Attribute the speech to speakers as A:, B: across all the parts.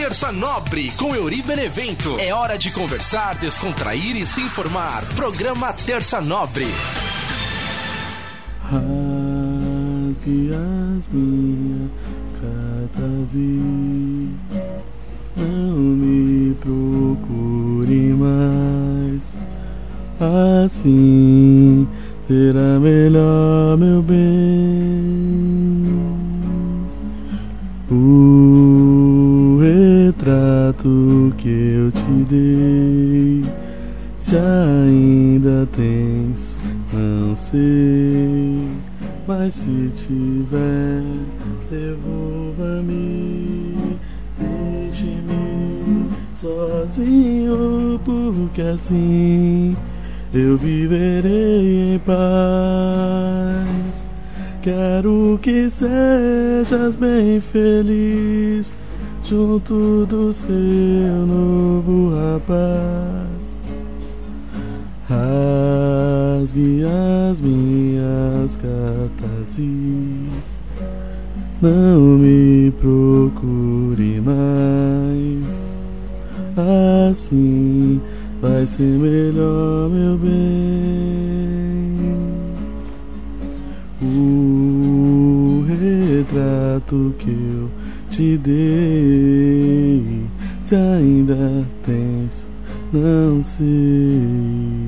A: Terça Nobre com Euri Benevento. É hora de conversar, descontrair e se informar. Programa Terça Nobre.
B: Rasgue as minhas cartas e não me procure mais. Assim será melhor, meu bem. Se ainda tens, não sei. Mas se tiver, devolva-me, deixe-me sozinho, porque assim eu viverei em paz. Quero que sejas bem feliz junto do seu novo rapaz. Rasgue as minhas cartas e não me procure mais. Assim vai ser melhor, meu bem. O retrato que eu te dei, se ainda tens, não sei.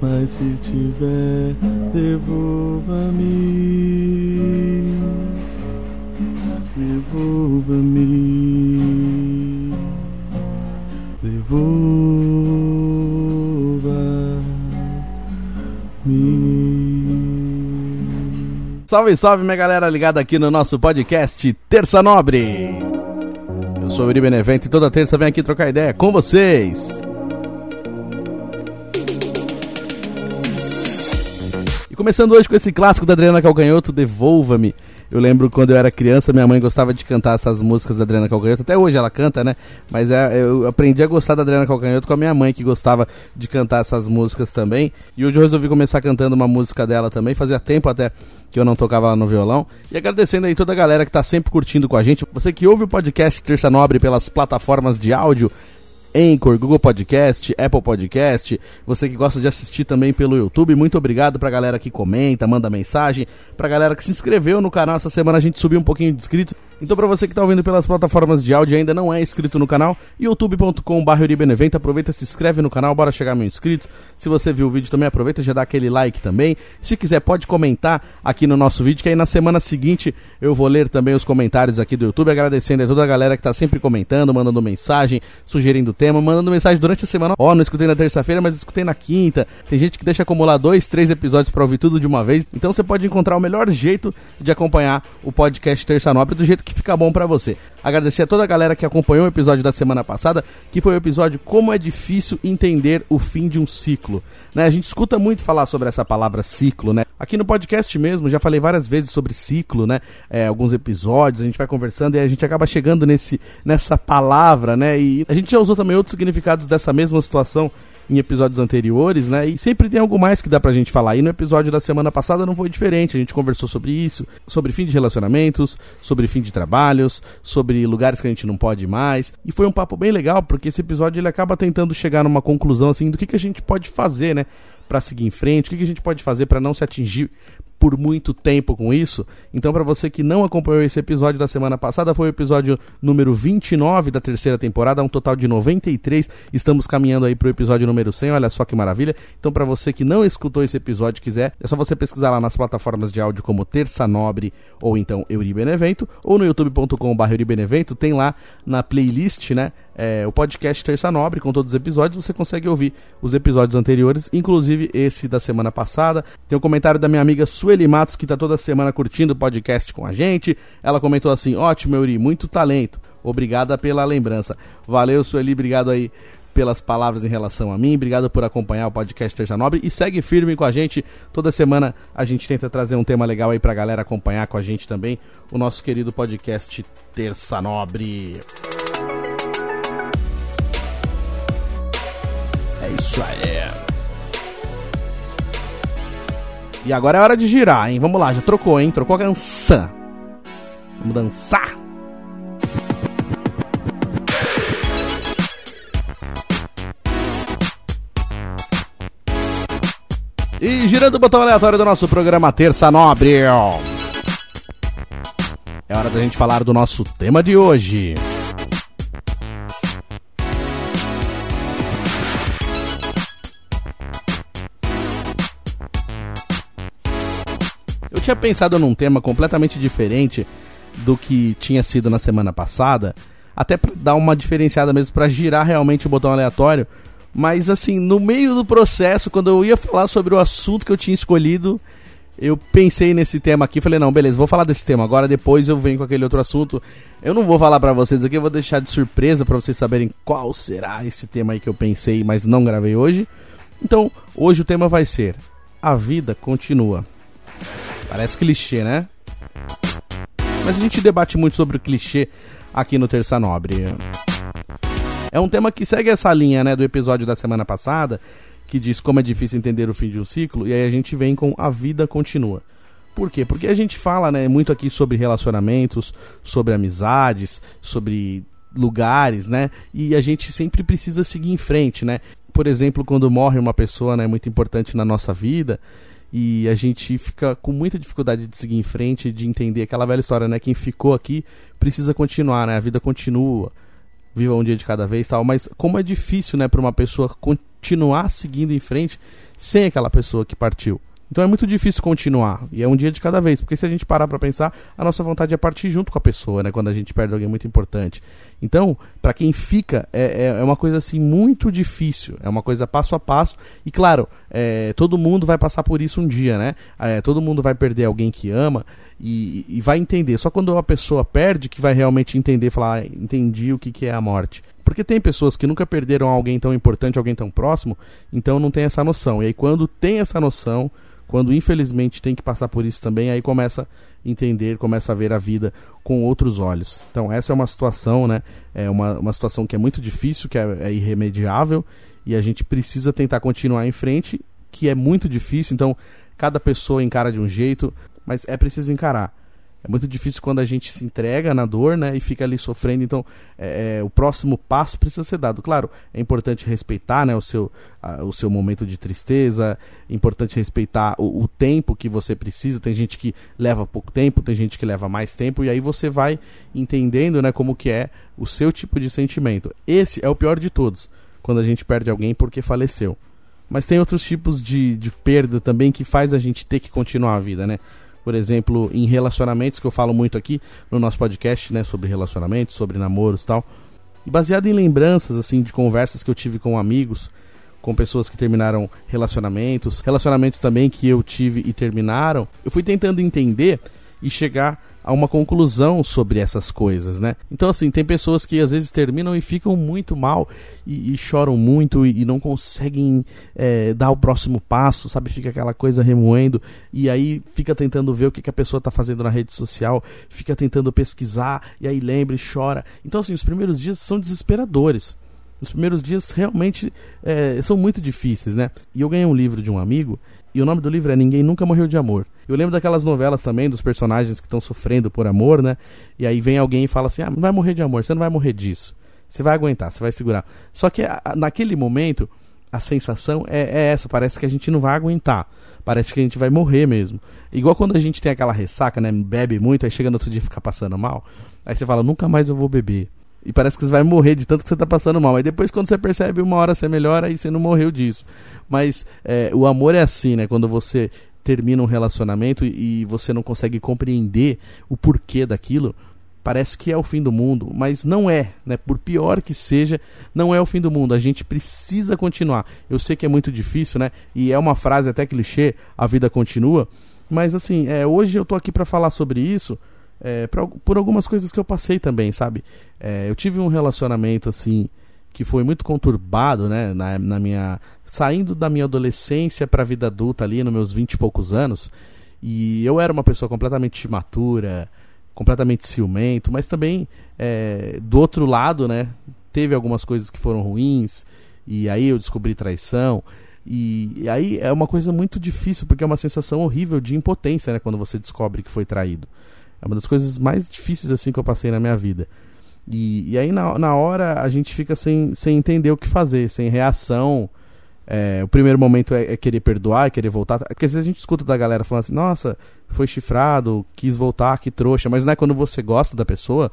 B: Mas se tiver, devolva-me. Devolva-me. Devolva-me.
C: Salve, salve, minha galera ligada aqui no nosso podcast Terça Nobre. Eu sou o Uri Benevento e toda terça venho aqui trocar ideia com vocês. Começando hoje com esse clássico da Adriana Calcanhoto, Devolva-me. Eu lembro quando eu era criança, minha mãe gostava de cantar essas músicas da Adriana Calcanhoto. Até hoje ela canta, né? Mas é, eu aprendi a gostar da Adriana Calcanhoto com a minha mãe, que gostava de cantar essas músicas também. E hoje eu resolvi começar cantando uma música dela também. Fazia tempo até que eu não tocava lá no violão. E agradecendo aí toda a galera que tá sempre curtindo com a gente. Você que ouve o podcast Terça Nobre pelas plataformas de áudio. Anchor, Google Podcast, Apple Podcast, você que gosta de assistir também pelo YouTube, muito obrigado pra galera que comenta, manda mensagem, pra galera que se inscreveu no canal, essa semana a gente subiu um pouquinho de inscritos, então pra você que tá ouvindo pelas plataformas de áudio e ainda não é inscrito no canal, youtube.com.br Benevento, aproveita, se inscreve no canal, bora chegar a mil inscritos, se você viu o vídeo também, aproveita já dá aquele like também, se quiser pode comentar aqui no nosso vídeo, que aí na semana seguinte eu vou ler também os comentários aqui do YouTube, agradecendo a toda a galera que tá sempre comentando, mandando mensagem, sugerindo tema, mandando mensagem durante a semana. Ó, oh, não escutei na terça-feira, mas escutei na quinta. Tem gente que deixa acumular dois, três episódios para ouvir tudo de uma vez. Então você pode encontrar o melhor jeito de acompanhar o podcast Terça Nobre do jeito que fica bom para você. Agradecer a toda a galera que acompanhou o episódio da semana passada, que foi o episódio Como é difícil entender o fim de um ciclo. Né? A gente escuta muito falar sobre essa palavra ciclo, né? Aqui no podcast mesmo, já falei várias vezes sobre ciclo, né? É, alguns episódios, a gente vai conversando e a gente acaba chegando nesse, nessa palavra, né? E a gente já usou também outros significados dessa mesma situação em episódios anteriores, né? E sempre tem algo mais que dá pra gente falar. E no episódio da semana passada não foi diferente. A gente conversou sobre isso, sobre fim de relacionamentos, sobre fim de trabalhos, sobre lugares que a gente não pode mais. E foi um papo bem legal, porque esse episódio ele acaba tentando chegar numa conclusão assim do que, que a gente pode fazer, né? Para seguir em frente, o que, que a gente pode fazer para não se atingir por muito tempo com isso. Então, para você que não acompanhou esse episódio da semana passada, foi o episódio número 29 da terceira temporada, um total de 93. Estamos caminhando aí pro episódio número 100, olha só que maravilha. Então, para você que não escutou esse episódio quiser, é só você pesquisar lá nas plataformas de áudio como Terça Nobre ou então Euri Benevento, ou no youtube.com.br Euribenevento, tem lá na playlist, né? É, o podcast Terça Nobre, com todos os episódios, você consegue ouvir os episódios anteriores, inclusive esse da semana passada. Tem um comentário da minha amiga Sueli Matos, que está toda semana curtindo o podcast com a gente. Ela comentou assim: ótimo, Euri, muito talento. Obrigada pela lembrança. Valeu, Sueli, obrigado aí pelas palavras em relação a mim. Obrigado por acompanhar o podcast Terça Nobre e segue firme com a gente. Toda semana a gente tenta trazer um tema legal aí pra galera acompanhar com a gente também. O nosso querido podcast Terça Nobre. Israel. E agora é hora de girar, hein? Vamos lá, já trocou, hein? Trocou a canção. Vamos dançar. E girando o botão aleatório do nosso programa Terça Nobre. É hora da gente falar do nosso tema de hoje. Tinha pensado num tema completamente diferente do que tinha sido na semana passada, até dar uma diferenciada mesmo para girar realmente o botão aleatório, mas assim, no meio do processo, quando eu ia falar sobre o assunto que eu tinha escolhido, eu pensei nesse tema aqui, falei, não, beleza, vou falar desse tema agora, depois eu venho com aquele outro assunto. Eu não vou falar para vocês aqui, eu vou deixar de surpresa para vocês saberem qual será esse tema aí que eu pensei, mas não gravei hoje. Então, hoje o tema vai ser A vida continua. Parece clichê, né? Mas a gente debate muito sobre o clichê aqui no Terça Nobre. É um tema que segue essa linha, né, do episódio da semana passada, que diz como é difícil entender o fim de um ciclo, e aí a gente vem com a vida continua. Por quê? Porque a gente fala, né, muito aqui sobre relacionamentos, sobre amizades, sobre lugares, né? E a gente sempre precisa seguir em frente, né? Por exemplo, quando morre uma pessoa, né, muito importante na nossa vida, e a gente fica com muita dificuldade de seguir em frente, de entender aquela velha história, né? Quem ficou aqui precisa continuar, né? A vida continua viva um dia de cada vez tal, mas como é difícil, né, para uma pessoa continuar seguindo em frente sem aquela pessoa que partiu. Então é muito difícil continuar, e é um dia de cada vez, porque se a gente parar para pensar, a nossa vontade é partir junto com a pessoa, né, quando a gente perde alguém muito importante. Então, para quem fica, é, é, é, uma coisa assim muito difícil, é uma coisa passo a passo, e claro, é, todo mundo vai passar por isso um dia, né, é, todo mundo vai perder alguém que ama, e, e, vai entender. Só quando a pessoa perde que vai realmente entender, falar, ah, entendi o que, que é a morte. Porque tem pessoas que nunca perderam alguém tão importante, alguém tão próximo, então não tem essa noção. E aí quando tem essa noção, quando infelizmente tem que passar por isso também, aí começa a entender, começa a ver a vida com outros olhos. Então essa é uma situação, né? É uma, uma situação que é muito difícil, que é, é irremediável, e a gente precisa tentar continuar em frente, que é muito difícil, então cada pessoa encara de um jeito mas é preciso encarar. É muito difícil quando a gente se entrega na dor, né, e fica ali sofrendo. Então, é, é, o próximo passo precisa ser dado. Claro, é importante respeitar, né, o seu, a, o seu momento de tristeza. É importante respeitar o, o, tempo que você precisa. Tem gente que leva pouco tempo, tem gente que leva mais tempo, e aí você vai entendendo, né, como que é o seu tipo de sentimento. Esse é o pior de todos, quando a gente perde alguém porque faleceu. Mas tem outros tipos de, de perda também que faz a gente ter que continuar a vida, né? Por exemplo, em relacionamentos, que eu falo muito aqui no nosso podcast, né, sobre relacionamentos, sobre namoros e tal. E baseado em lembranças, assim, de conversas que eu tive com amigos, com pessoas que terminaram relacionamentos, relacionamentos também que eu tive e terminaram, eu fui tentando entender e chegar a uma conclusão sobre essas coisas, né? Então, assim, tem pessoas que às vezes terminam e ficam muito mal e, e choram muito e, e não conseguem é, dar o próximo passo, sabe? Fica aquela coisa remoendo e aí fica tentando ver o que, que a pessoa está fazendo na rede social, fica tentando pesquisar e aí lembra e chora. Então, assim, os primeiros dias são desesperadores. Os primeiros dias realmente é, são muito difíceis, né? E eu ganhei um livro de um amigo e o nome do livro é Ninguém Nunca Morreu de Amor. Eu lembro daquelas novelas também, dos personagens que estão sofrendo por amor, né? E aí vem alguém e fala assim: ah, não vai morrer de amor, você não vai morrer disso. Você vai aguentar, você vai segurar. Só que a, naquele momento, a sensação é, é, essa: parece que a gente não vai aguentar. Parece que a gente vai morrer mesmo. Igual quando a gente tem aquela ressaca, né? Bebe muito, aí chega no outro dia fica passando mal. Aí você fala: nunca mais eu vou beber. E parece que você vai morrer de tanto que você está passando mal. Aí depois, quando você percebe, uma hora você melhora e você não morreu disso. Mas é, o amor é assim, né? Quando você termina um relacionamento e, e você não consegue compreender o porquê daquilo, parece que é o fim do mundo, mas não é, né? Por pior que seja, não é o fim do mundo. A gente precisa continuar. Eu sei que é muito difícil, né? E é uma frase até clichê, a vida continua. Mas assim, é, hoje eu tô aqui para falar sobre isso é, por algumas coisas que eu passei também, sabe? É, eu tive um relacionamento assim que foi muito conturbado, né? Na, na minha saindo da minha adolescência para a vida adulta ali, nos meus vinte e poucos anos, e eu era uma pessoa completamente imatura, completamente ciumento, mas também é, do outro lado, né? Teve algumas coisas que foram ruins e aí eu descobri traição. E, e aí é uma coisa muito difícil porque é uma sensação horrível de impotência, né? Quando você descobre que foi traído. É uma das coisas mais difíceis assim que eu passei na minha vida. E, e aí na, na hora a gente fica sem, sem entender o que fazer, sem reação. é, o primeiro momento é, é, querer perdoar, é querer voltar. Porque às vezes a gente escuta da galera falando assim, nossa, foi chifrado, quis voltar, que trouxa. Mas não é quando você gosta da pessoa,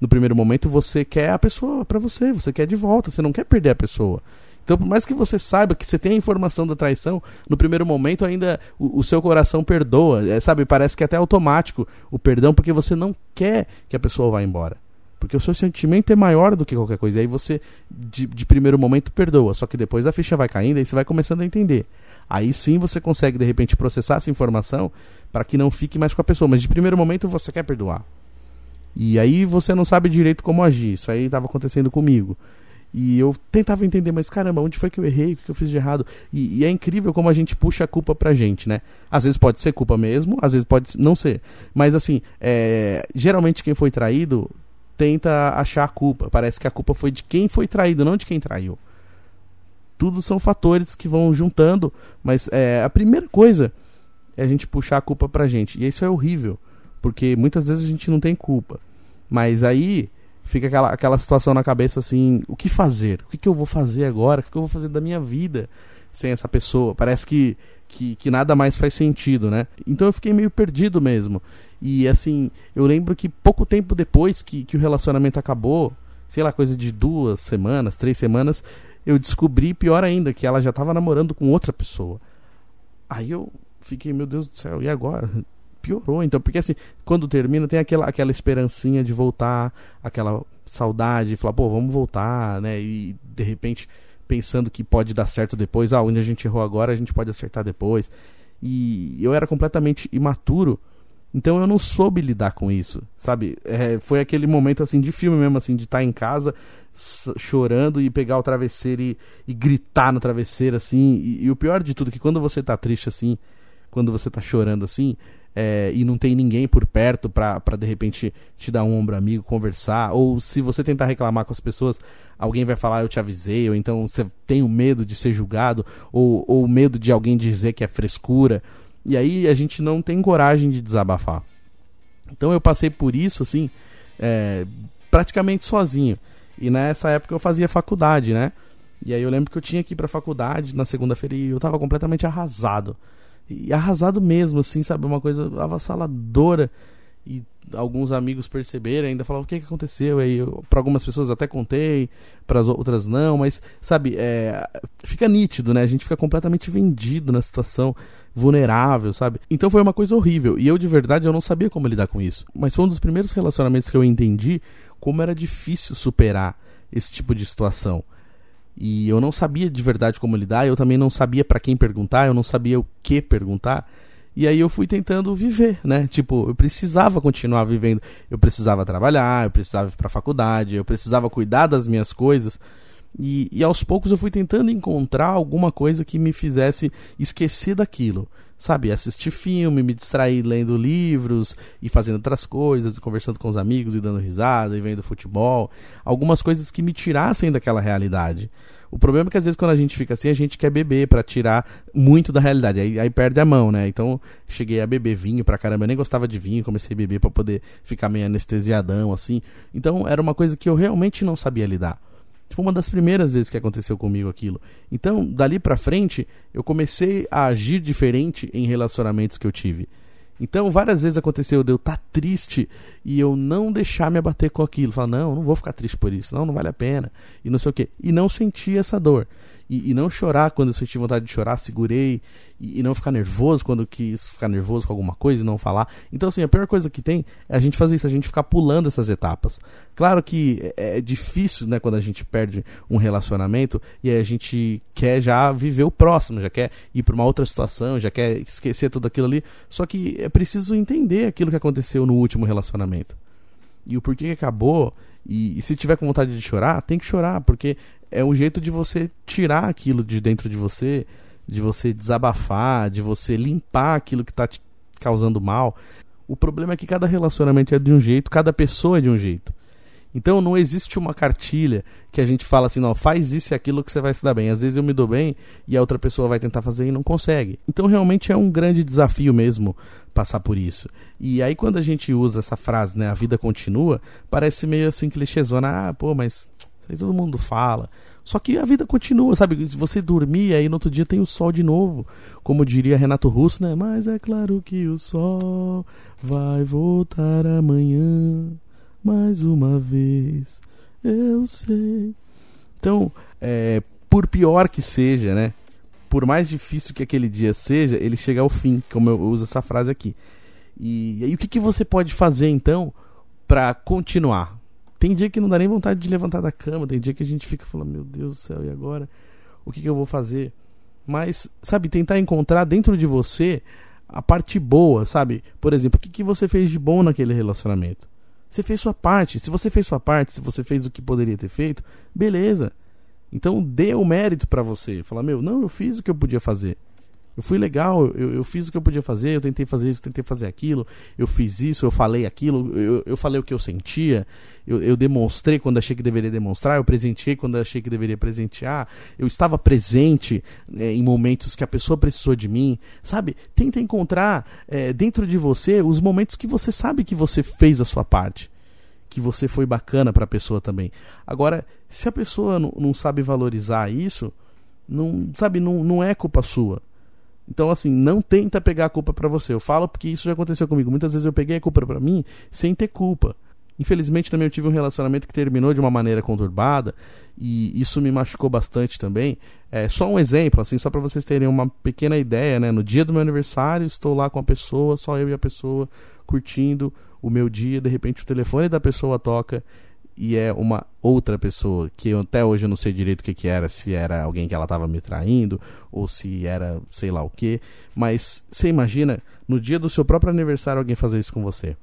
C: no primeiro momento você quer a pessoa para você, você quer de volta, você não quer perder a pessoa. Então, por mais que você saiba que você tem a informação da traição, no primeiro momento ainda o, o seu coração perdoa, é, sabe? Parece que é até automático o perdão, porque você não quer que a pessoa vá embora. Porque o seu sentimento é maior do que qualquer coisa. E aí você, de, de primeiro momento, perdoa. Só que depois a ficha vai caindo e você vai começando a entender. Aí sim você consegue, de repente, processar essa informação para que não fique mais com a pessoa. Mas de primeiro momento você quer perdoar. E aí você não sabe direito como agir. Isso aí estava acontecendo comigo. E eu tentava entender, mas caramba, onde foi que eu errei? O que eu fiz de errado? E, e, é incrível como a gente puxa a culpa pra gente, né? Às vezes pode ser culpa mesmo, às vezes pode não ser. Mas assim, é, geralmente quem foi traído tenta achar a culpa. Parece que a culpa foi de quem foi traído, não de quem traiu. Tudo são fatores que vão juntando, mas é, a primeira coisa é a gente puxar a culpa pra gente. E isso é horrível, porque muitas vezes a gente não tem culpa. Mas aí fica aquela, aquela situação na cabeça assim: o que fazer? O que, que eu vou fazer agora? O que, que eu vou fazer da minha vida sem essa pessoa? Parece que, que, que nada mais faz sentido, né? Então eu fiquei meio perdido mesmo. E assim, eu lembro que pouco tempo depois que, que o relacionamento acabou, sei lá, coisa de duas semanas, três semanas, eu descobri, pior ainda, que ela já estava namorando com outra pessoa. Aí eu fiquei, meu Deus do céu, e agora? Piorou, então, porque assim, quando termina, tem aquela, aquela esperancinha de voltar, aquela saudade, de falar, pô, vamos voltar, né? E de repente pensando que pode dar certo depois, ah, onde a gente errou agora, a gente pode acertar depois. E eu era completamente imaturo então eu não soube lidar com isso, sabe? É, foi aquele momento assim de filme mesmo, assim, de estar tá em casa chorando e pegar o travesseiro e, e gritar no travesseiro, assim. E, e, o pior de tudo é que quando você tá triste assim, quando você tá chorando assim, é, e não tem ninguém por perto pra de repente te dar um ombro amigo, conversar, ou se você tentar reclamar com as pessoas, alguém vai falar eu te avisei, ou então você tem o medo de ser julgado, ou, ou medo de alguém dizer que é frescura. E aí a gente não tem coragem de desabafar. Então eu passei por isso, assim, é, praticamente sozinho. E nessa época eu fazia faculdade, né? E aí eu lembro que eu tinha que ir pra faculdade na segunda-feira e eu tava completamente arrasado. E arrasado mesmo, assim, sabe? Uma coisa avassaladora. E alguns amigos perceberam, ainda falavam o que, que aconteceu. Aí para algumas pessoas até contei, para as outras não, mas sabe, é, fica nítido, né? A gente fica completamente vendido na situação vulnerável, sabe? Então foi uma coisa horrível. E eu, de verdade, eu não sabia como lidar com isso. Mas foi um dos primeiros relacionamentos que eu entendi como era difícil superar esse tipo de situação. E eu não sabia de verdade como lidar, eu também não sabia para quem perguntar, eu não sabia o que perguntar. E aí eu fui tentando viver, né? Tipo, eu precisava continuar vivendo. Eu precisava trabalhar, eu precisava ir pra faculdade, eu precisava cuidar das minhas coisas. E, e aos poucos eu fui tentando encontrar alguma coisa que me fizesse esquecer daquilo. Sabe, assistir filme, me distrair lendo livros e fazendo outras coisas, e conversando com os amigos e dando risada e vendo futebol. Algumas coisas que me tirassem daquela realidade. O problema é que às vezes quando a gente fica assim, a gente quer beber para tirar muito da realidade. Aí, aí, perde a mão, né? Então cheguei a beber vinho pra caramba. Eu nem gostava de vinho, comecei a beber para poder ficar meio anestesiadão, assim. Então era uma coisa que eu realmente não sabia lidar. Foi uma das primeiras vezes que aconteceu comigo aquilo. Então, dali pra frente, eu comecei a agir diferente em relacionamentos que eu tive. Então, várias vezes aconteceu de eu estar tá triste e eu não deixar me abater com aquilo. Falar, não, não vou ficar triste por isso, não, não vale a pena. E não sei o quê. E não sentir essa dor e, e, não chorar quando eu senti vontade de chorar, segurei e, e, não ficar nervoso quando quis ficar nervoso com alguma coisa e não falar. Então, assim, a pior coisa que tem é a gente fazer isso, a gente ficar pulando essas etapas. Claro que é, é difícil, né, quando a gente perde um relacionamento e a gente quer já viver o próximo, já quer ir para uma outra situação, já quer esquecer tudo aquilo ali. Só que é preciso entender aquilo que aconteceu no último relacionamento e o porquê que acabou. E, e, se tiver com vontade de chorar, tem que chorar, porque é um jeito de você tirar aquilo de dentro de você, de você desabafar, de você limpar aquilo que está te causando mal. O problema é que cada relacionamento é de um jeito, cada pessoa é de um jeito. Então não existe uma cartilha que a gente fala assim, não, faz isso e aquilo que você vai se dar bem. Às vezes eu me dou bem e a outra pessoa vai tentar fazer e não consegue. Então realmente é um grande desafio mesmo passar por isso. E aí quando a gente usa essa frase, né, a vida continua, parece meio assim clichêzona, ah, pô, mas Isso aí todo mundo fala. Só que a vida continua, sabe? Você dormir, aí no outro dia tem o sol de novo. Como diria Renato Russo, né? Mas é claro que o sol vai voltar amanhã. Mais uma vez, eu sei. Então, é, por pior que seja, né? Por mais difícil que aquele dia seja, ele chega ao fim, como eu uso essa frase aqui. E, e aí o que, que você pode fazer então para continuar? Tem dia que não dá nem vontade de levantar da cama, tem dia que a gente fica falando, meu Deus do céu, e agora? O que, que eu vou fazer? Mas, sabe, tentar encontrar dentro de você a parte boa, sabe? Por exemplo, o que, que você fez de bom naquele relacionamento? Você fez sua parte. Se você fez sua parte, se você fez o que poderia ter feito, beleza. Então dê o mérito para você. Falar, meu, não, eu fiz o que eu podia fazer. Eu fui legal, eu, eu fiz o que eu podia fazer, eu tentei fazer isso, tentei fazer aquilo, eu fiz isso, eu falei aquilo, eu, eu falei o que eu sentia, eu, eu demonstrei quando achei que deveria demonstrar, eu presenteei quando achei que deveria presentear, eu estava presente é, em momentos que a pessoa precisou de mim, sabe? Tenta encontrar é, dentro de você os momentos que você sabe que você fez a sua parte que você foi bacana para a pessoa também. Agora, se a pessoa não, sabe valorizar isso, não sabe, não, não é culpa sua. Então, assim, não tenta pegar a culpa para você. Eu falo porque isso já aconteceu comigo. Muitas vezes eu peguei a culpa para mim sem ter culpa. Infelizmente também eu tive um relacionamento que terminou de uma maneira conturbada e isso me machucou bastante também. É só um exemplo, assim, só para vocês terem uma pequena ideia, né? No dia do meu aniversário, estou lá com a pessoa, só eu e a pessoa curtindo o meu dia, de repente o telefone da pessoa toca e é uma outra pessoa que eu, até hoje eu não sei direito o que, que era, se era alguém que ela estava me traindo ou se era sei lá o que, mas você imagina no dia do seu próprio aniversário alguém fazer isso com você.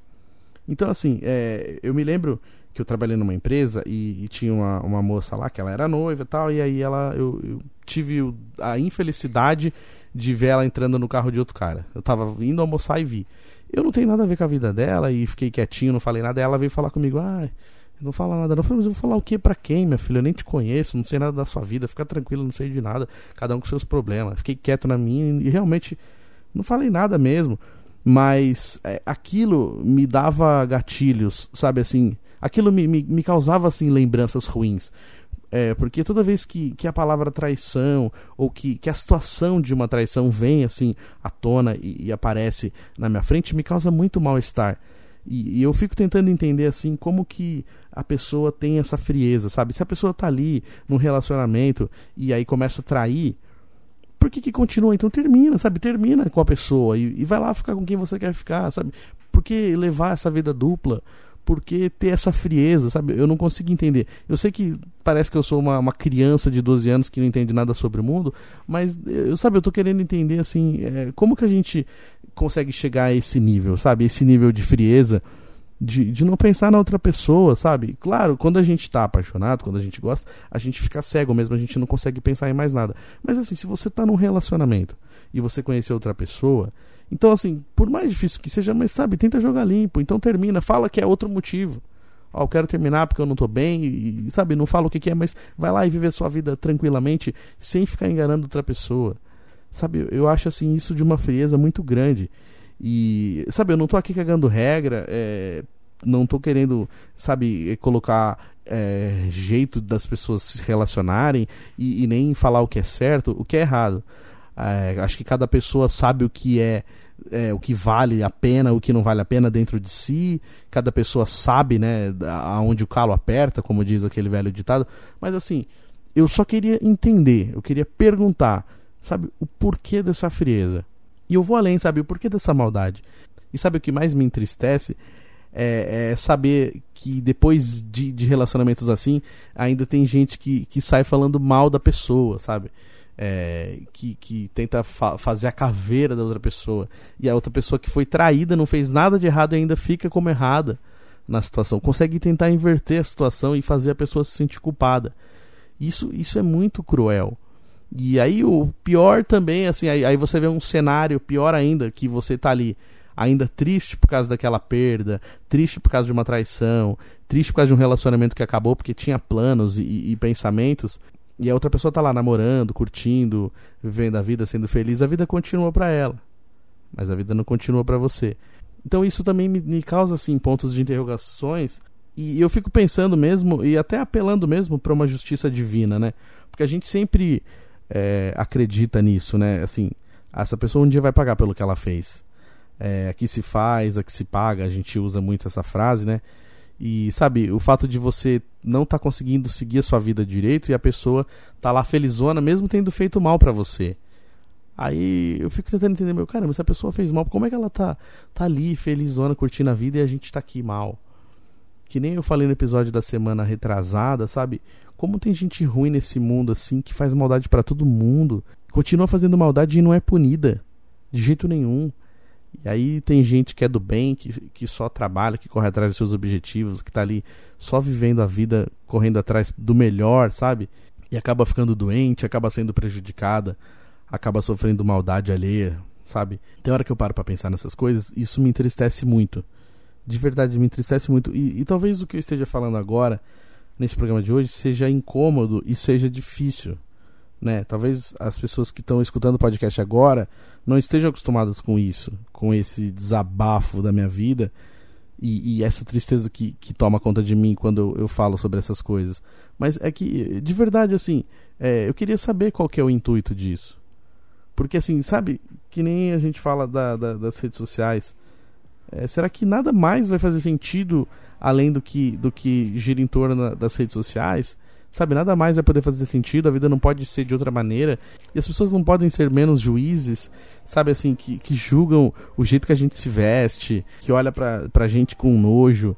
C: Então assim, é, eu me lembro que eu trabalhei numa empresa e, e, tinha uma, uma moça lá que ela era noiva e tal, e aí ela eu, eu tive a infelicidade de ver ela entrando no carro de outro cara. Eu tava indo almoçar e vi. Eu não tenho nada a ver com a vida dela e fiquei quietinho, não falei nada. Ela veio falar comigo, ah, não fala nada, não. Falei, mas eu vou falar o que para quem, minha filha? Eu nem te conheço, não sei nada da sua vida, fica tranquilo, não sei de nada, cada um com seus problemas. Fiquei quieto na minha e realmente não falei nada mesmo. Mas é, aquilo me dava gatilhos, sabe assim? Aquilo me, me, me causava assim lembranças ruins. É, porque toda vez que, que a palavra traição ou que, que a situação de uma traição vem assim à tona e, e aparece na minha frente, me causa muito mal-estar. E, e, eu fico tentando entender assim como que a pessoa tem essa frieza, sabe? Se a pessoa tá ali num relacionamento e aí começa a trair, por que, que continua? Então termina, sabe? Termina com a pessoa e, e vai lá ficar com quem você quer ficar, sabe? Por que levar essa vida dupla? Por que ter essa frieza, sabe? Eu não consigo entender. Eu sei que parece que eu sou uma, uma criança de 12 anos que não entende nada sobre o mundo, mas eu sabe, eu tô querendo entender assim, é, como que a gente consegue chegar a esse nível, sabe? Esse nível de frieza, de, de não pensar na outra pessoa, sabe? Claro, quando a gente tá apaixonado, quando a gente gosta, a gente fica cego mesmo, a gente não consegue pensar em mais nada. Mas assim, se você tá num relacionamento e você conhecer outra pessoa, então assim, por mais difícil que seja, mas sabe, tenta jogar limpo, então termina, fala que é outro motivo. Ó, eu quero terminar porque eu não tô bem, e, sabe, não fala o que, que é, mas vai lá e vive a sua vida tranquilamente, sem ficar enganando outra pessoa. Sabe, eu acho assim isso de uma frieza muito grande. E, sabe, eu não tô aqui cagando regra, é, não tô querendo, sabe, colocar é, jeito das pessoas se relacionarem e, e, nem falar o que é certo, o que é errado. É, acho que cada pessoa sabe o que é, é, o que vale a pena, o que não vale a pena dentro de si. Cada pessoa sabe, né, aonde o calo aperta, como diz aquele velho ditado. Mas assim, eu só queria entender, eu queria perguntar sabe, o porquê dessa frieza. E eu vou além, sabe, o porquê dessa maldade. E sabe o que mais me entristece? É, é saber que depois de, de, relacionamentos assim, ainda tem gente que, que sai falando mal da pessoa, sabe? É, que, que tenta fa fazer a caveira da outra pessoa. E a outra pessoa que foi traída, não fez nada de errado e ainda fica como errada na situação. Consegue tentar inverter a situação e fazer a pessoa se sentir culpada. Isso, isso é muito cruel. E aí o pior também, assim, aí, aí, você vê um cenário pior ainda, que você tá ali ainda triste por causa daquela perda, triste por causa de uma traição, triste por causa de um relacionamento que acabou porque tinha planos e, e pensamentos, e a outra pessoa tá lá namorando, curtindo, vivendo a vida, sendo feliz, a vida continua para ela. Mas a vida não continua para você. Então isso também me, me causa assim pontos de interrogações E eu fico pensando mesmo, e até apelando mesmo para uma justiça divina, né? Porque a gente sempre é, acredita nisso, né? Assim, essa pessoa um dia vai pagar pelo que ela fez. É, aqui se faz, aqui se paga, a gente usa muito essa frase, né? E sabe, o fato de você não estar tá conseguindo seguir a sua vida direito e a pessoa tá lá felizona, mesmo tendo feito mal para você. Aí eu fico tentando entender, meu cara, mas se a pessoa fez mal, como é que ela tá, tá ali, felizona, curtindo a vida e a gente tá aqui mal? Que nem eu falei no episódio da semana retrasada, sabe? Como tem gente ruim nesse mundo assim que faz maldade para todo mundo, continua fazendo maldade e não é punida de jeito nenhum. E aí tem gente que é do bem, que, que só trabalha, que corre atrás dos seus objetivos, que tá ali só vivendo a vida, correndo atrás do melhor, sabe? E acaba ficando doente, acaba sendo prejudicada, acaba sofrendo maldade alheia, sabe? Tem hora que eu paro para pensar nessas coisas, isso me entristece muito. De verdade, me entristece muito. E, e talvez o que eu esteja falando agora, nesse programa de hoje, seja incômodo e seja difícil né? Talvez as pessoas que estão escutando o podcast agora não estejam acostumadas com isso, com esse desabafo da minha vida e, e essa tristeza que, que toma conta de mim quando eu, eu, falo sobre essas coisas. Mas é que, de verdade, assim, é, eu queria saber qual que é o intuito disso. Porque, assim, sabe, que nem a gente fala da, da, das redes sociais. É, será que nada mais vai fazer sentido além do que, do que gira em torno das redes sociais? Sabe, nada mais vai poder fazer sentido, a vida não pode ser de outra maneira. E as pessoas não podem ser menos juízes, sabe, assim, que, que julgam o jeito que a gente se veste, que olha pra, pra gente com nojo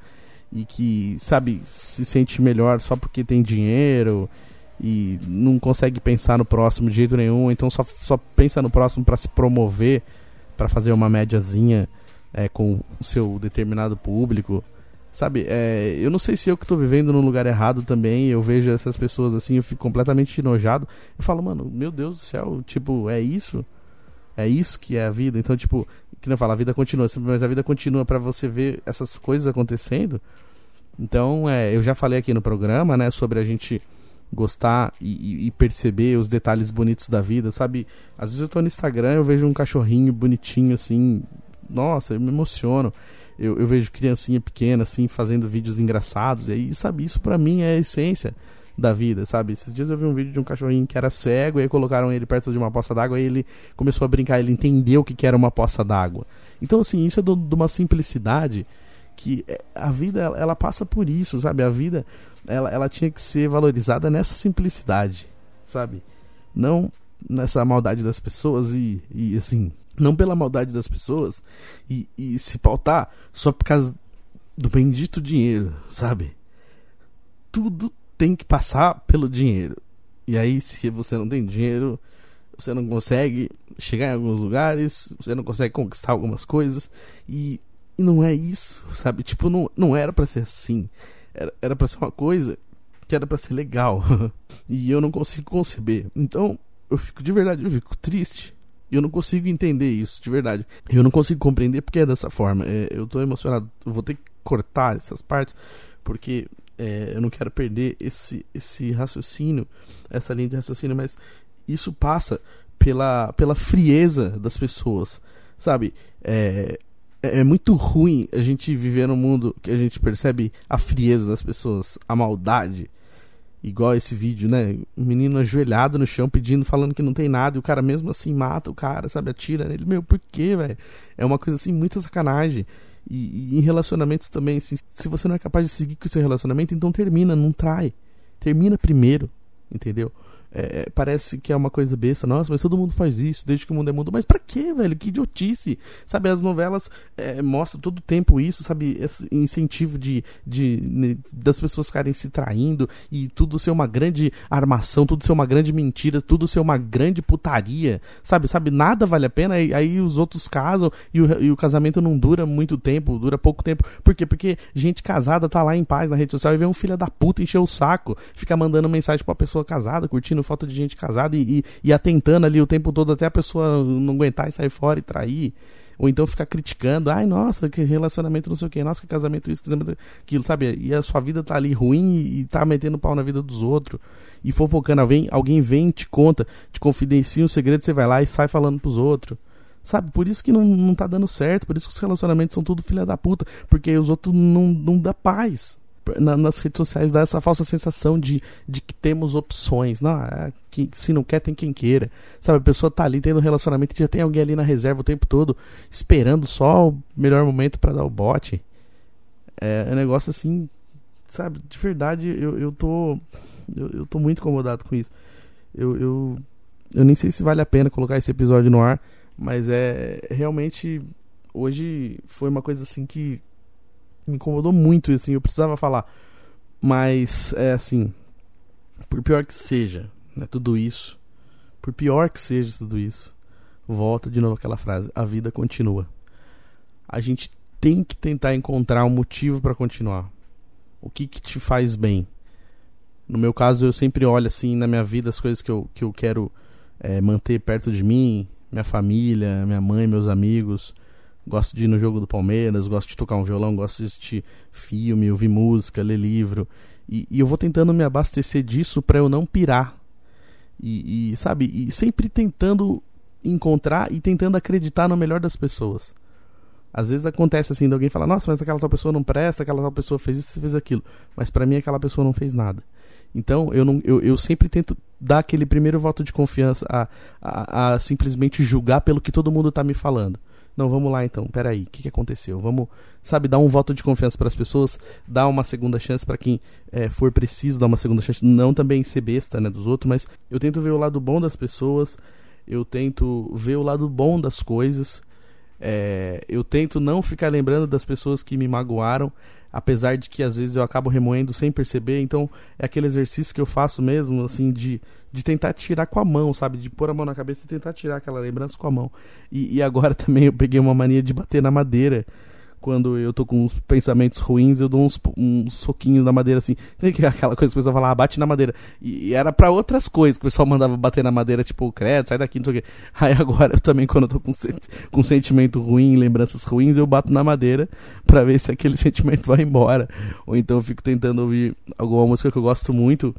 C: e que, sabe, se sente melhor só porque tem dinheiro e não consegue pensar no próximo de jeito nenhum, então só, só pensa no próximo para se promover, para fazer uma médiazinha é, com o seu determinado público. Sabe, é, eu não sei se eu que tô vivendo no lugar errado também, eu vejo essas pessoas assim, eu fico completamente enojado. Eu falo, mano, meu Deus do céu, tipo, é isso? É isso que é a vida? Então, tipo, que não fala, a vida continua, mas a vida continua para você ver essas coisas acontecendo. Então, é, eu já falei aqui no programa, né, sobre a gente gostar e, e, perceber os detalhes bonitos da vida, sabe? Às vezes eu tô no Instagram, eu vejo um cachorrinho bonitinho assim, nossa, eu me emociono eu, eu vejo criancinha pequena, assim, fazendo vídeos engraçados. E aí, sabe, isso para mim é a essência da vida, sabe? Esses dias eu vi um vídeo de um cachorrinho que era cego, e aí colocaram ele perto de uma poça d'água, e ele começou a brincar, ele entendeu o que, que era uma poça d'água. Então, assim, isso é de uma simplicidade que é, a vida, ela, ela, passa por isso, sabe? A vida, ela, ela tinha que ser valorizada nessa simplicidade, sabe? Não nessa maldade das pessoas e, e assim, não pela maldade das pessoas e, e se pautar só por causa do bendito dinheiro, sabe? Tudo tem que passar pelo dinheiro. E aí, se você não tem dinheiro, você não consegue chegar em alguns lugares, você não consegue conquistar algumas coisas. E, e não é isso, sabe? Tipo, não, não era para ser assim. Era, era pra ser uma coisa que era para ser legal. e eu não consigo conceber. Então, eu fico de verdade, eu fico triste eu não consigo entender isso, de verdade. Eu não consigo compreender porque é dessa forma. É, eu tô emocionado. Vou ter que cortar essas partes porque é, eu não quero perder esse, esse raciocínio, essa linha de raciocínio, mas isso passa pela, pela frieza das pessoas, sabe? É, é, é muito ruim a gente viver num mundo que a gente percebe a frieza das pessoas, a maldade, igual esse vídeo, né? O menino ajoelhado no chão pedindo, falando que não tem nada, e o cara mesmo assim mata o cara, sabe? Atira nele. Meu, por quê, velho? É uma coisa assim, muita sacanagem. E, e, em relacionamentos também, assim, se você não é capaz de seguir com esse relacionamento, então termina, não trai. Termina primeiro, entendeu? É, é, parece que é uma coisa besta. Nossa, mas todo mundo faz isso desde que o mundo é mundo. Mas pra quê, velho? Que idiotice. Sabe, as novelas é, mostram todo o tempo isso, sabe? Esse incentivo de, de, de, das pessoas ficarem se traindo e tudo ser uma grande armação, tudo ser uma grande mentira, tudo ser uma grande putaria. Sabe, sabe? Nada vale a pena. E aí os outros casam e o, e o casamento não dura muito tempo, dura pouco tempo. Por quê? Porque gente casada tá lá em paz na rede social e vê um filho da puta encher o saco, fica mandando mensagem pra pessoa casada, curtindo falta de gente casada e, e, e, atentando ali o tempo todo até a pessoa não aguentar e sair fora e trair. Ou então ficar criticando, ai, nossa, que relacionamento não sei o que, nossa, que casamento isso, que casamento aquilo, sabe? E a sua vida tá ali ruim e, e tá metendo pau na vida dos outros. E fofocando, alguém, alguém vem, te conta, te confidencia um segredo, você vai lá e sai falando pros outros. Sabe? Por isso que não, não tá dando certo, por isso que os relacionamentos são tudo filha da puta, porque os outros não, não dá paz. Na, nas redes sociais dá essa falsa sensação de, de que temos opções. Não, é, que, se não quer, tem quem queira. Sabe, a pessoa tá ali tendo um relacionamento e já tem alguém ali na reserva o tempo todo, esperando só o melhor momento para dar o bote. É, é um negócio assim, sabe, de verdade, eu, eu tô. Eu, eu tô muito incomodado com isso. Eu, eu, eu nem sei se vale a pena colocar esse episódio no ar, mas é realmente. Hoje foi uma coisa assim que me incomodou muito, assim, eu precisava falar. Mas, é assim, por pior que seja, né, tudo isso, por pior que seja tudo isso, volta de novo aquela frase: a vida continua. A gente tem que tentar encontrar um motivo para continuar. O que, que te faz bem? No meu caso, eu sempre olho assim na minha vida as coisas que eu, que eu quero é, manter perto de mim, minha família, minha mãe, meus amigos gosto de ir no jogo do Palmeiras, gosto de tocar um violão, gosto de assistir filme, ouvir música, ler livro. E, e eu vou tentando me abastecer disso para eu não pirar. E, e, sabe, e sempre tentando encontrar e tentando acreditar no melhor das pessoas. Às vezes acontece assim, de alguém falar, nossa, mas aquela tal pessoa não presta, aquela tal pessoa fez isso, fez aquilo. Mas para mim aquela pessoa não fez nada. Então eu, não, eu, eu sempre tento dar aquele primeiro voto de confiança a, a, a simplesmente julgar pelo que todo mundo está me falando. Não, vamos lá então, peraí, o que, que aconteceu? Vamos, sabe, dar um voto de confiança para as pessoas, dar uma segunda chance para quem é, for preciso dar uma segunda chance, não também ser besta né, dos outros, mas eu tento ver o lado bom das pessoas, eu tento ver o lado bom das coisas, é, eu tento não ficar lembrando das pessoas que me magoaram, apesar de que às vezes eu acabo remoendo sem perceber. Então é aquele exercício que eu faço mesmo, assim, de, de tentar tirar com a mão, sabe? De pôr a mão na cabeça e tentar tirar aquela lembrança com a mão. E, e agora também eu peguei uma mania de bater na madeira quando eu tô com uns pensamentos ruins, eu dou uns, uns soquinhos na madeira assim. Tem aquela coisa que o pessoal fala, ah, bate na madeira. E, e era para outras coisas, que o pessoal mandava bater na madeira, tipo, credo, sai daqui, não sei o quê. Aí agora eu também, quando eu tô com, com sentimento ruim, lembranças ruins, eu bato na madeira para ver se aquele sentimento vai embora. Ou então eu fico tentando ouvir alguma música que eu gosto muito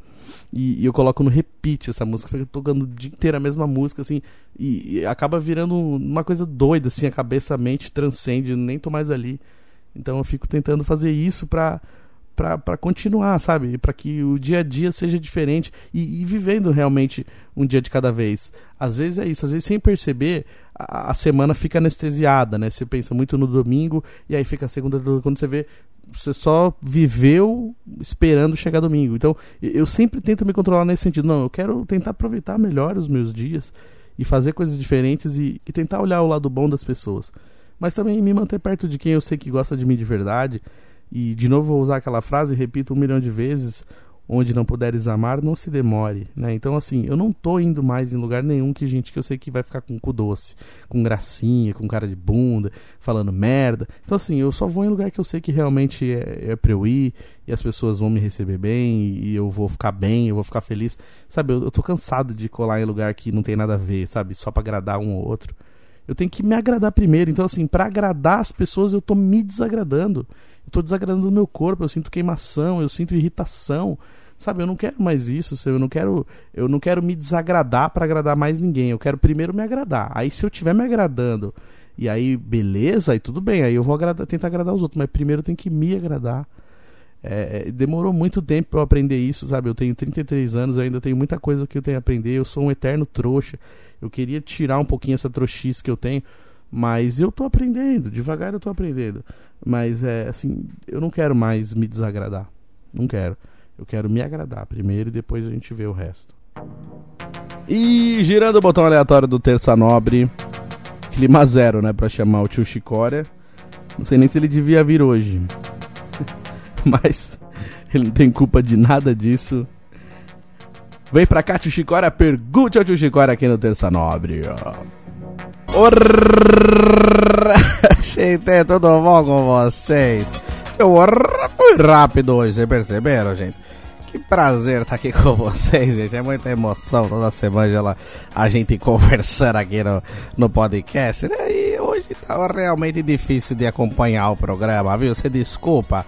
C: e, e, eu coloco no repeat essa música, fica tocando o dia inteiro a mesma música, assim, e, e, acaba virando uma coisa doida, assim, a cabeça, a mente transcende, nem tô mais ali. Então eu fico tentando fazer isso pra, pra continuar, sabe? para que o dia a dia seja diferente e, e, vivendo realmente um dia de cada vez. Às vezes é isso, às vezes sem perceber, a, a semana fica anestesiada, né? Você pensa muito no domingo e aí fica a segunda, quando você vê, você só viveu esperando chegar domingo. Então, eu sempre tento me controlar nesse sentido. Não, eu quero tentar aproveitar melhor os meus dias e fazer coisas diferentes e, e tentar olhar o lado bom das pessoas. Mas também me manter perto de quem eu sei que gosta de mim de verdade. E, de novo, vou usar aquela frase, repito um milhão de vezes: onde não puderes amar, não se demore, né? Então, assim, eu não tô indo mais em lugar nenhum que gente que eu sei que vai ficar com cu doce, com gracinha, com cara de bunda, falando merda. Então, assim, eu só vou em lugar que eu sei que realmente é, é pra eu ir e as pessoas vão me receber bem e, e eu vou ficar bem, eu vou ficar feliz. Sabe, eu, eu tô cansado de colar em lugar que não tem nada a ver, sabe? Só pra agradar um ou outro. Eu tenho que me agradar primeiro. Então, assim, para agradar as pessoas, eu tô me desagradando. Eu tô desagradando o meu corpo, eu sinto queimação, eu sinto irritação. Sabe, eu não quero mais isso, eu não quero, eu não quero me desagradar para agradar mais ninguém. Eu quero primeiro me agradar. Aí se eu estiver me agradando, e aí beleza, aí tudo bem, aí eu vou agradar, tentar agradar os outros, mas primeiro eu tenho que me agradar. É, é demorou muito tempo para eu aprender isso, sabe? Eu tenho 33 anos, eu ainda tenho muita coisa que eu tenho a aprender. Eu sou um eterno trouxa. Eu queria tirar um pouquinho essa trouxice que eu tenho, mas eu tô aprendendo, devagar eu tô aprendendo. Mas é assim, eu não quero mais me desagradar. Não quero. Eu quero me agradar primeiro e depois a gente vê o resto. E girando o botão aleatório do Terça Nobre, clima zero, né, pra chamar o tio Chicória. Não sei nem se ele devia vir hoje. Mas ele não tem culpa de nada disso. Vem pra cá, tio Chicória, pergunte ao tio Chicória aqui no Terça Nobre. Gente, tudo bom com vocês? Eu fui rápido hoje, vocês perceberam, gente? Que prazer estar aqui com vocês, gente. É muita emoção toda semana a gente conversando aqui no, no podcast. Né? E hoje estava realmente difícil de acompanhar o programa, viu? Você desculpa.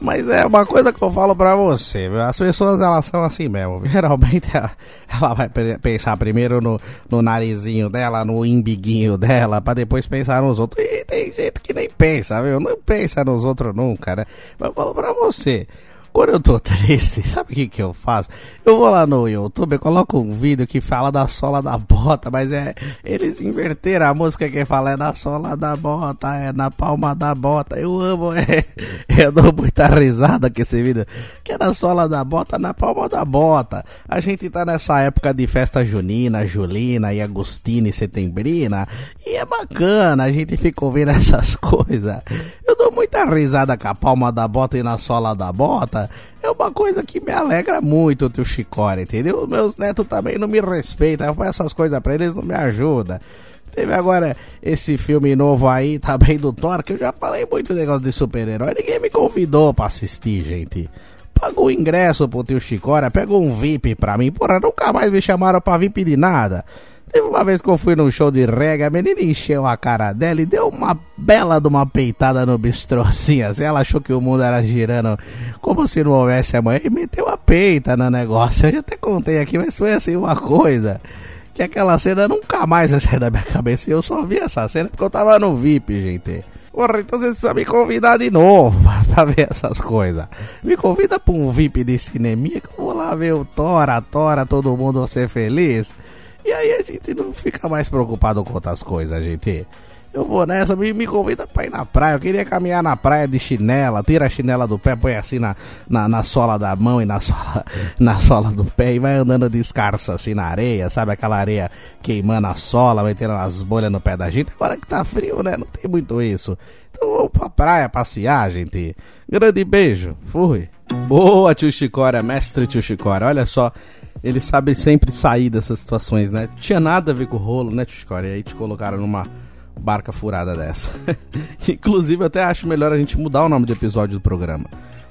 C: Mas é uma coisa que eu falo pra você, viu? as pessoas elas são assim mesmo. Geralmente ela, ela vai pensar primeiro no, no narizinho dela, no imbiguinho dela, pra depois pensar nos outros. E tem gente que nem pensa, viu? Não pensa nos outros nunca, né? Mas eu falo pra você, Quando eu tô triste, sabe o que que eu faço? Eu vou lá no YouTube, eu coloco um vídeo que fala da sola da bota, mas é. Eles inverteram a música que fala é na sola da bota, é na palma da bota. Eu amo, é. Eu dou muita risada com esse vídeo. Que é na sola da bota, na palma da bota. A gente tá nessa época de festa junina, julina e agostina e setembrina. E é bacana, a gente fica ouvindo essas coisas. Eu dou muita risada com a palma da bota e na sola da bota é uma coisa que me alegra muito, o tio Chicória, entendeu? Meus netos também não me respeitam, essas coisas pra eles, não me ajudam. Teve agora esse filme novo aí, também do Thor, que eu já falei muito negócio de super-herói, ninguém me convidou pra assistir, gente. Pagou o ingresso pro tio Chicória, pegou um VIP pra mim, porra, nunca mais me chamaram pra VIP de nada. Teve uma vez que eu fui num show de reggae, a menina encheu a cara dela e deu uma bela de uma peitada no bistrô, assim, assim. Ela achou que o mundo era girando como se não houvesse amanhã e meteu a peita no negócio. Eu já até contei aqui, mas foi assim uma coisa. Que aquela cena nunca mais vai sair da minha cabeça. E eu só vi essa cena porque eu tava no VIP, gente. Porra, então vocês precisam me convidar de novo pra ver essas coisas. Me convida pra um VIP de cinema que eu vou lá ver o Tora, Tora, todo mundo ser feliz. E aí a gente não fica mais preocupado com outras coisas, gente. Eu vou nessa, me, me convida pra ir na praia. Eu queria caminhar na praia de chinela, tira a chinela do pé, põe assim na, na, na sola da mão e na sola, na sola do pé e vai andando descalço assim na areia, sabe? Aquela areia queimando a sola, metendo as bolhas no pé da gente. Agora que tá frio, né? Não tem muito isso. Então vamos pra praia passear, gente. Grande beijo, fui. Boa, tio Chicória, mestre tio Chicória. Olha só, ele sabe sempre sair dessas situações, né? Tinha nada a ver com o rolo, né, Chicória? E aí te colocaram numa barca furada dessa. Inclusive, eu até acho melhor a gente mudar o nome do episódio do programa.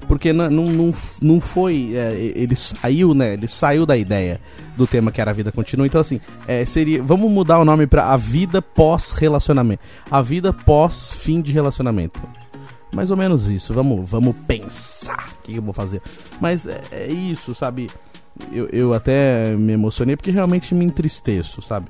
C: Porque não, não, não foi. É, ele saiu, né? Ele saiu da ideia do tema que era a vida continua. Então, assim, é, seria. Vamos mudar o nome para A Vida Pós-Relacionamento. A Vida Pós-Fim de Relacionamento. Mais ou menos isso. Vamos, vamos pensar o que eu vou fazer. Mas é, é isso, sabe? Eu, eu até me emocionei porque realmente me entristeço, sabe?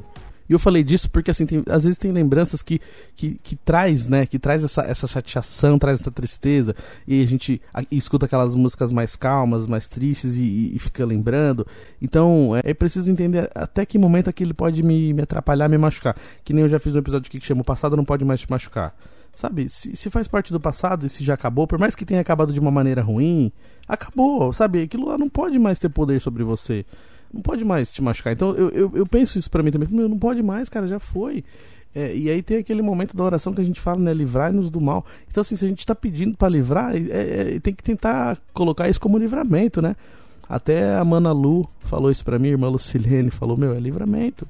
C: E eu falei disso porque, assim, tem, às vezes tem lembranças que, que, que traz, né? Que traz essa, essa chateação, traz essa tristeza. E a gente a, escuta aquelas músicas mais calmas, mais tristes e, e, e fica lembrando. Então, é, é, preciso entender até que momento aquilo pode me, me atrapalhar, me machucar. Que nem eu já fiz um episódio aqui que chama O Passado Não Pode Mais Te Machucar. Sabe, se, se faz parte do passado e se já acabou, por mais que tenha acabado de uma maneira ruim, acabou, sabe? Aquilo lá não pode mais ter poder sobre você não pode mais te machucar. Então eu, eu, eu penso isso pra mim também. Não pode mais, cara, já foi. É, e aí tem aquele momento da oração que a gente fala, né? Livrai-nos do mal. Então, assim, se a gente tá pedindo para livrar, é, é, tem que tentar colocar isso como livramento, né? Até a Mana Lu falou isso pra mim, a irmã Lucilene falou: Meu, é livramento.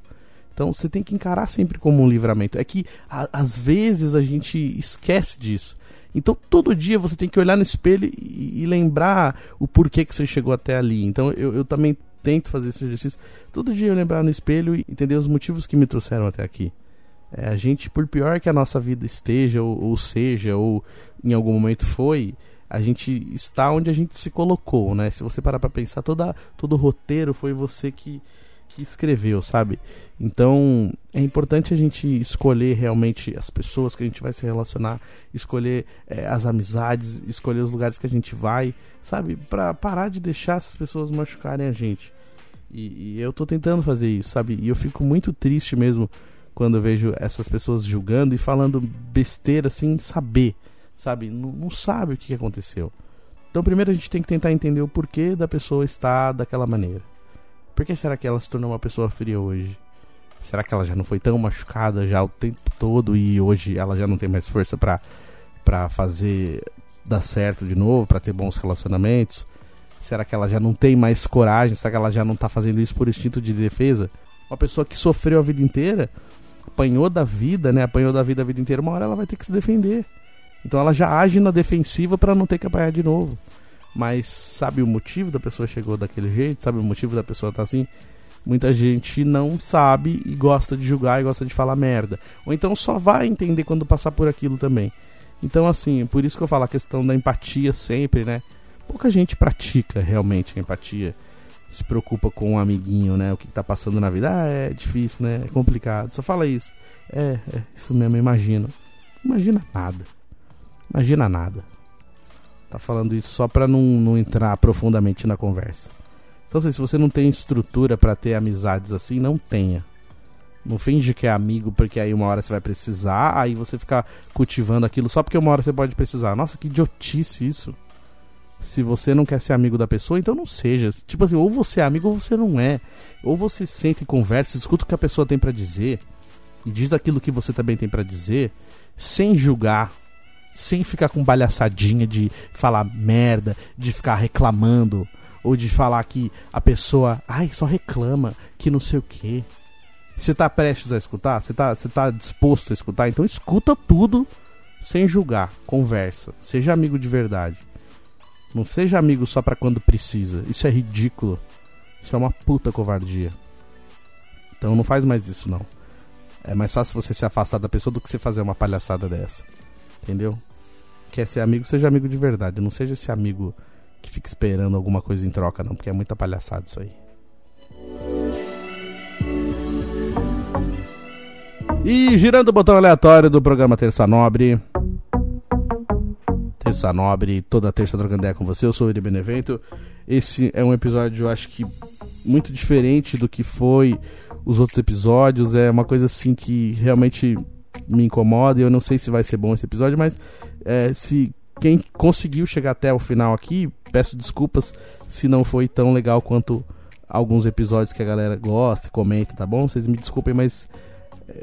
C: Então você tem que encarar sempre como um livramento. É que a, às vezes a gente esquece disso. Então todo dia você tem que olhar no espelho e, e lembrar o porquê que você chegou até ali. Então eu, eu também tento fazer esse exercício. Todo dia eu lembrar no espelho e entender os motivos que me trouxeram até aqui. É, a gente, por pior que a nossa vida esteja, ou, ou, seja, ou em algum momento foi, a gente está onde a gente se colocou, né? Se você parar para pensar, toda, todo o roteiro foi você que, que escreveu, sabe? Então é importante a gente escolher realmente as pessoas que a gente vai se relacionar, escolher é, as amizades, escolher os lugares que a gente vai, sabe? Para parar de deixar essas pessoas machucarem a gente. E, e, eu tô tentando fazer isso, sabe? E eu fico muito triste mesmo quando eu vejo essas pessoas julgando e falando besteira sem saber, sabe? Não, não sabe o que aconteceu. Então, primeiro a gente tem que tentar entender o porquê da pessoa estar daquela maneira. Por que será que ela se tornou uma pessoa fria hoje? Será que ela já não foi tão machucada já o tempo todo e hoje ela já não tem mais força para para fazer dar certo de novo, para ter bons relacionamentos? Será que ela já não tem mais coragem? Será que ela já não tá fazendo isso por instinto de defesa? Uma pessoa que sofreu a vida inteira, apanhou da vida, né? Apanhou da vida a vida inteira, uma hora ela vai ter que se defender. Então ela já age na defensiva para não ter que apanhar de novo. Mas sabe o motivo da pessoa chegou daquele jeito? Sabe o motivo da pessoa tá assim? Muita gente não sabe e gosta de julgar e gosta de falar merda. Ou então só vai entender quando passar por aquilo também. Então, assim, por isso que eu falo a questão da empatia sempre, né? Pouca gente pratica realmente a empatia. Se preocupa com um amiguinho, né? O que tá passando na vida. Ah, é difícil, né? É complicado. Só fala isso. É, é isso mesmo, imagino. Imagina nada. Imagina nada. Tá falando isso só pra não, não entrar profundamente na conversa. Então, assim, se você não tem estrutura para ter amizades assim, não tenha. Não finge que é amigo porque aí uma hora você vai precisar, aí você ficar cultivando aquilo só porque uma hora você pode precisar. Nossa, que idiotice isso. Se você não quer ser amigo da pessoa, então não seja. Tipo assim, ou você é amigo ou você não é. Ou você senta e conversa, escuta o que a pessoa tem para dizer e diz aquilo que você também tem para dizer, sem julgar, sem ficar com palhaçadinha de falar merda, de ficar reclamando ou de falar que a pessoa, ai, só reclama, que não sei o quê. Você tá prestes a escutar? Você tá, você tá disposto a escutar? Então escuta tudo sem julgar, conversa, seja amigo de verdade. Não seja amigo só para quando precisa. Isso é ridículo. Isso é uma puta covardia. Então não faz mais isso não. É mais fácil você se afastar da pessoa do que você fazer uma palhaçada dessa. Entendeu? Quer ser amigo, seja amigo de verdade. Não seja esse amigo que fica esperando alguma coisa em troca, não, porque é muita palhaçada isso aí. E girando o botão aleatório do programa Terça Nobre. Terça Nobre, toda terça trocando ideia com você. Eu sou o Iri Benevento. Esse é um episódio, eu acho que muito diferente do que foi os outros episódios. É uma coisa assim que realmente me incomoda. E eu não sei se vai ser bom esse episódio, mas é, se quem conseguiu chegar até o final aqui, peço desculpas se não foi tão legal quanto alguns episódios que a galera gosta comenta, tá bom? Vocês me desculpem, mas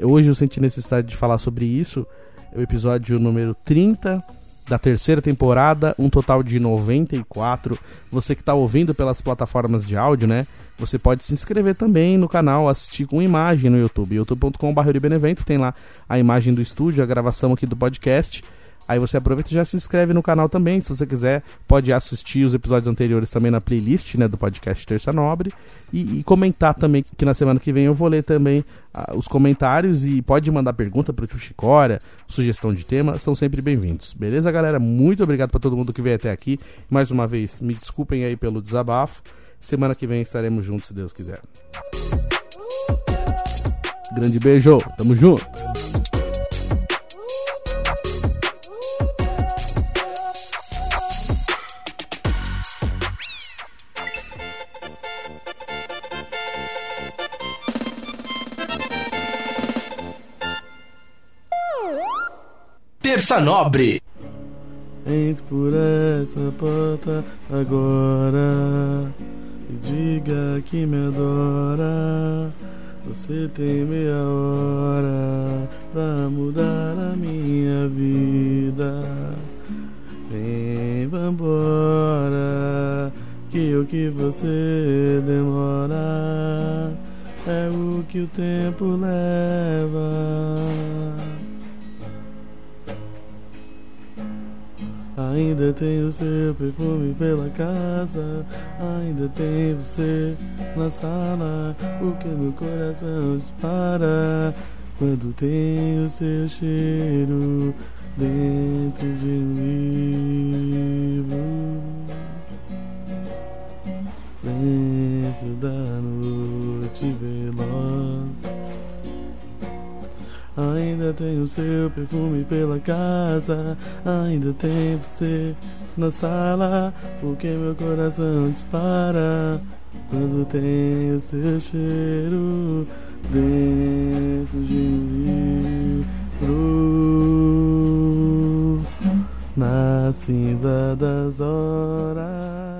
C: hoje eu senti necessidade de falar sobre isso. É o episódio número 30 da terceira temporada, um total de 94. Você que está ouvindo pelas plataformas de áudio, né? Você pode se inscrever também no canal, assistir com imagem no YouTube, youtube.com.br tem lá a imagem do estúdio, a gravação aqui do podcast. Aí você aproveita e já se inscreve no canal também. Se você quiser, pode assistir os episódios anteriores também na playlist né, do podcast Terça Nobre. E, e comentar também, que na semana que vem eu vou ler também uh, os comentários. E pode mandar pergunta para o Tio Chicória, sugestão de tema, são sempre bem-vindos. Beleza, galera? Muito obrigado para todo mundo que veio até aqui. Mais uma vez, me desculpem aí pelo desabafo. Semana que vem estaremos juntos, se Deus quiser. Grande beijo, tamo junto.
A: Terça Nobre.
B: Entre por essa porta agora e diga que me adora. Você tem meia hora pra mudar a minha vida. Vem, vambora, que o que você demora é o que o tempo leva. Ainda tem o seu perfume pela casa, ainda tem você na sala. O que meu coração dispara quando tem o seu cheiro dentro de um livro, dentro da noite veloz. Ainda tem o seu perfume pela casa, ainda tem você na sala, porque meu coração dispara quando tem o seu cheiro dentro de um livro na cinza das horas.